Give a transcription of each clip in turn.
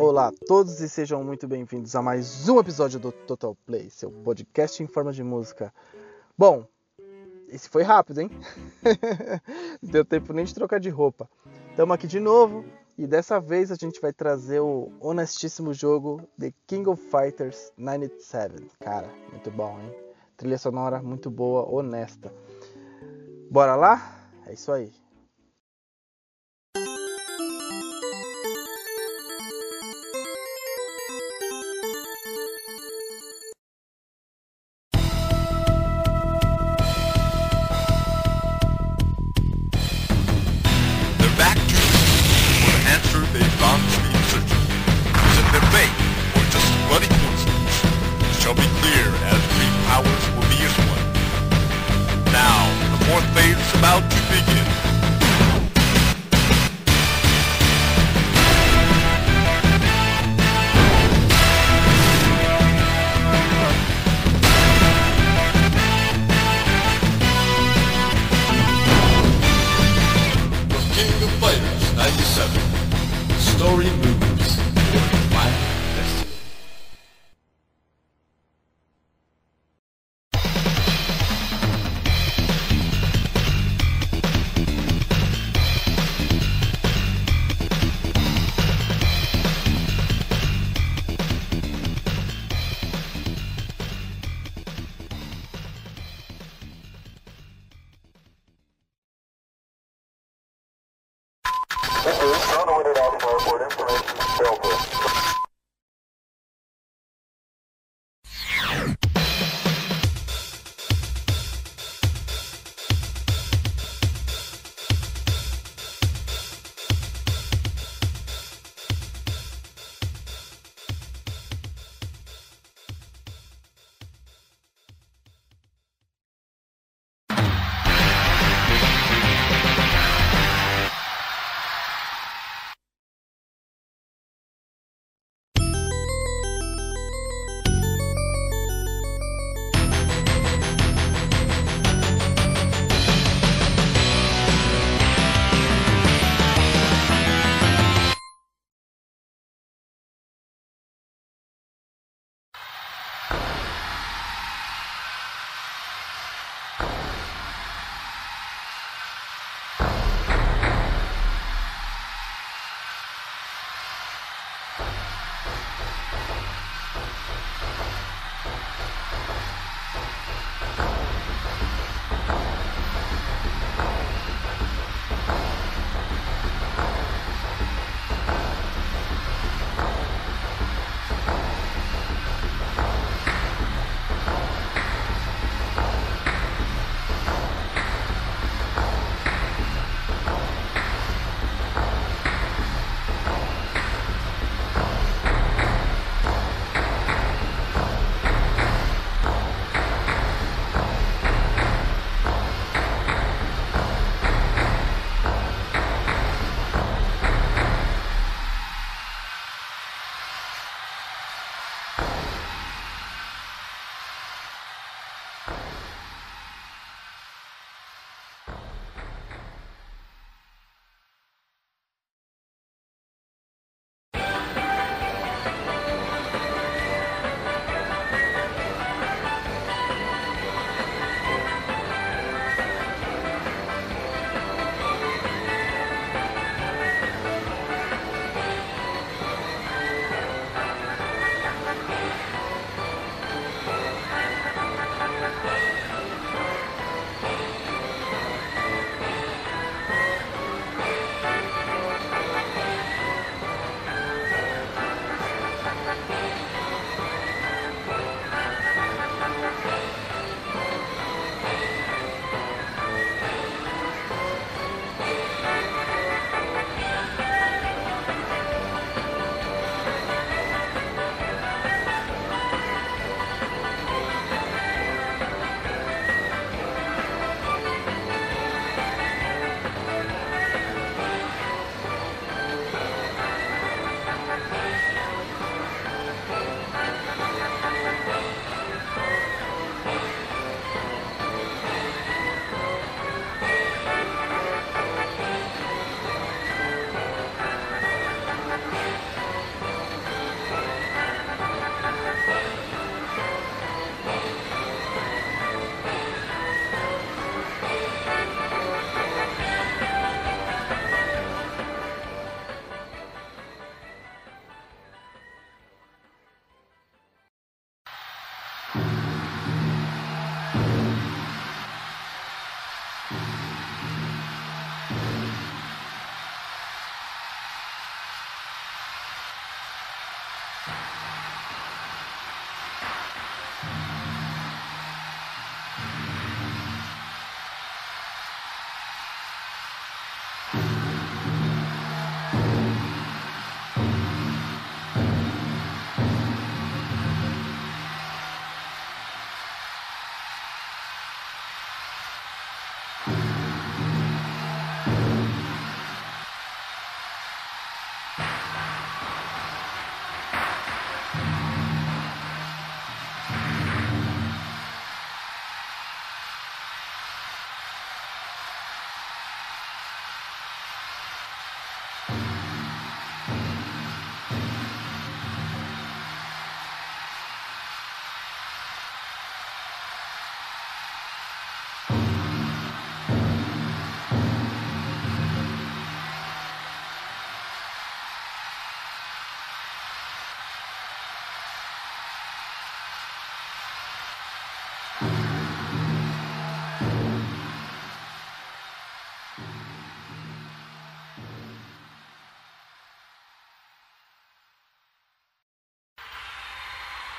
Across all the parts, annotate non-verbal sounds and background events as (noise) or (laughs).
Olá a todos e sejam muito bem-vindos a mais um episódio do Total Play, seu podcast em forma de música. Bom, esse foi rápido, hein? (laughs) Deu tempo nem de trocar de roupa. Estamos aqui de novo e dessa vez a gente vai trazer o honestíssimo jogo The King of Fighters 97. Cara, muito bom, hein? Trilha sonora muito boa, honesta. Bora lá? É isso aí.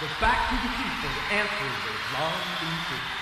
The back to the people answers has long and proven.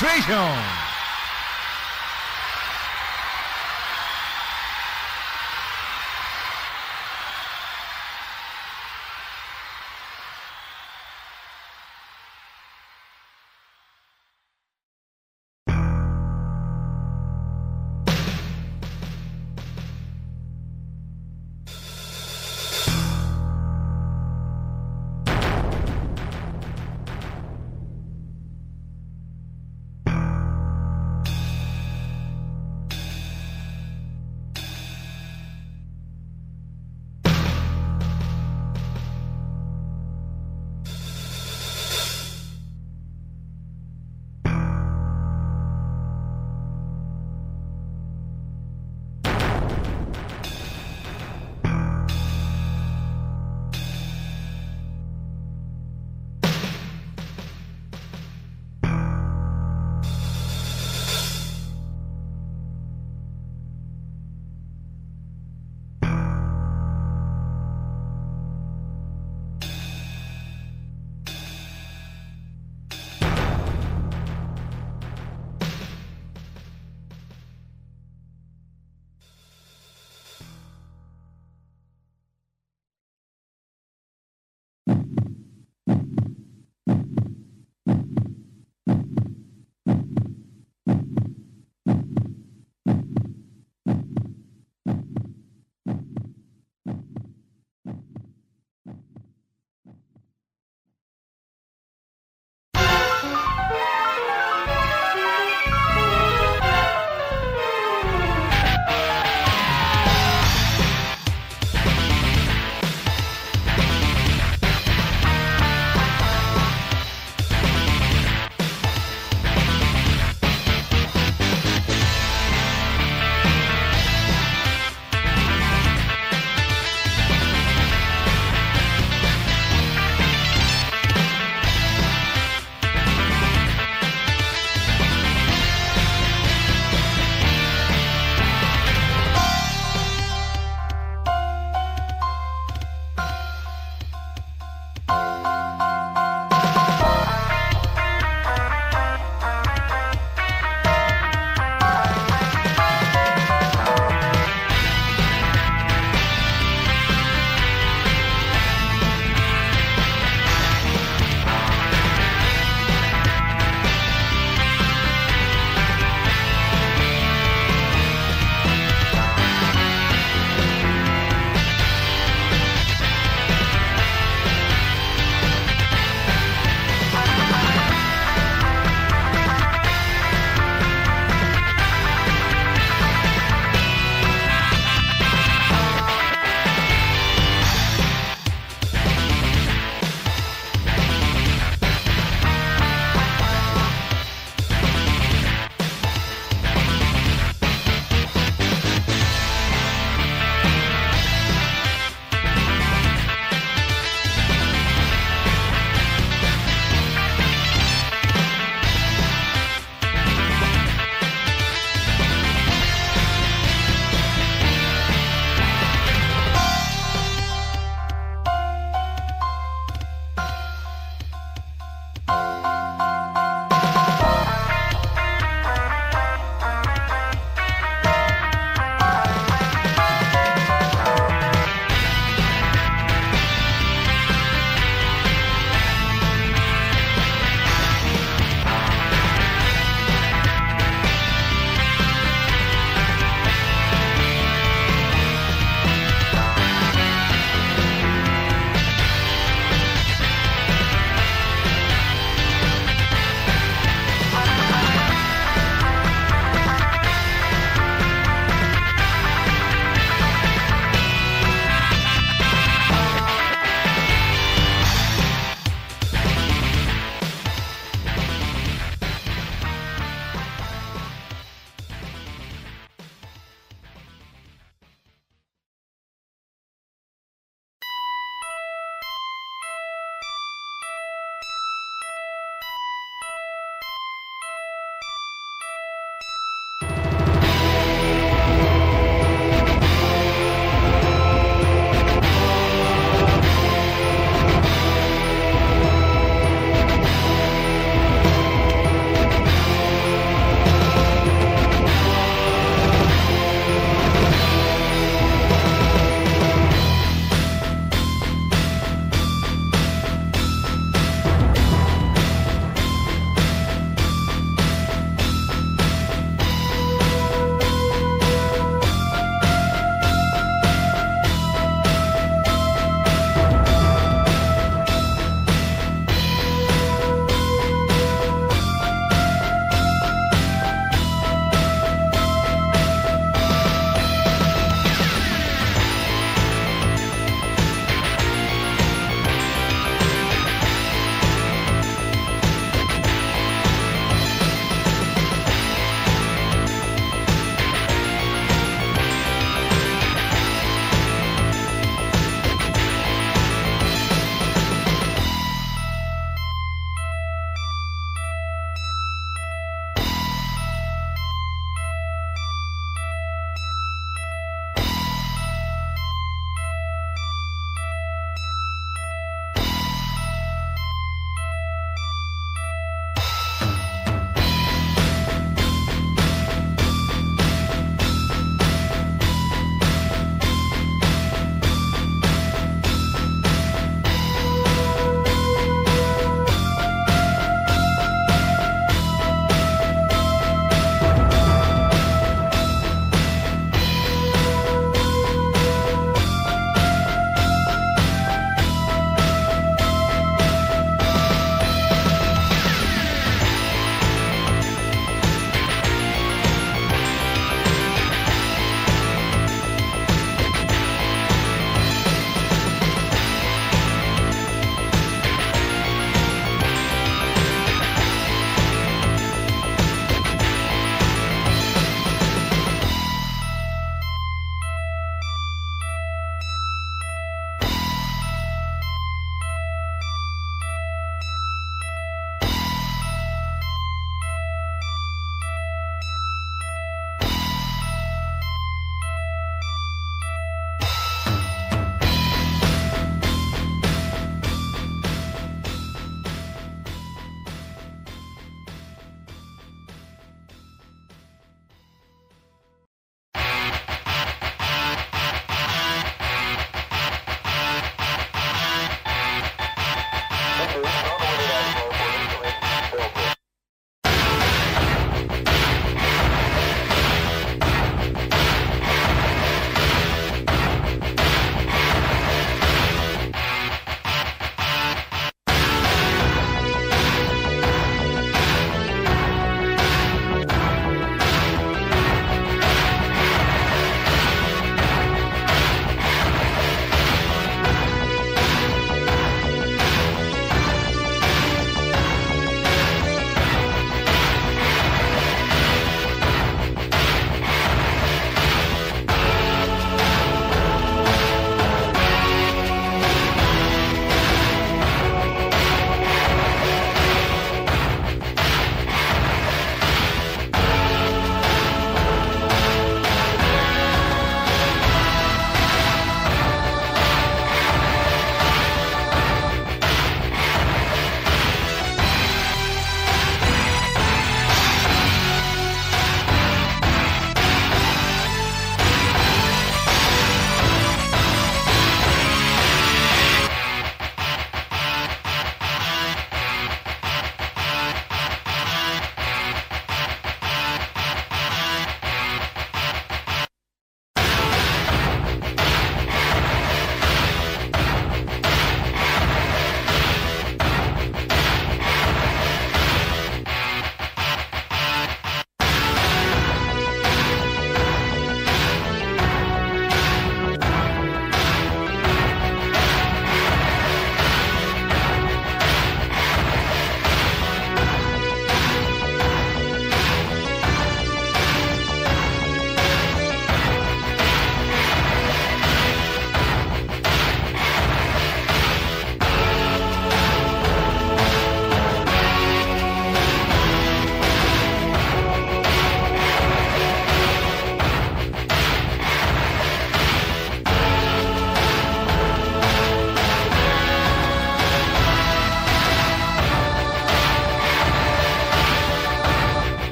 Concentration.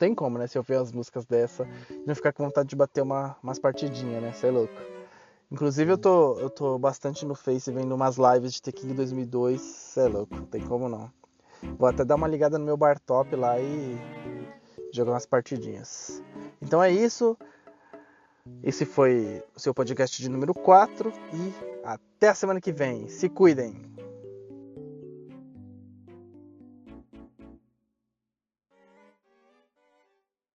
tem como, né? Se eu ver as músicas dessa e uhum. não ficar com vontade de bater uma, umas partidinhas, né? Você é louco. Inclusive eu tô, eu tô bastante no Face vendo umas lives de Tekken 2002. Você é louco, não tem como não. Vou até dar uma ligada no meu bar top lá e jogar umas partidinhas. Então é isso. Esse foi o seu podcast de número 4 e até a semana que vem. Se cuidem!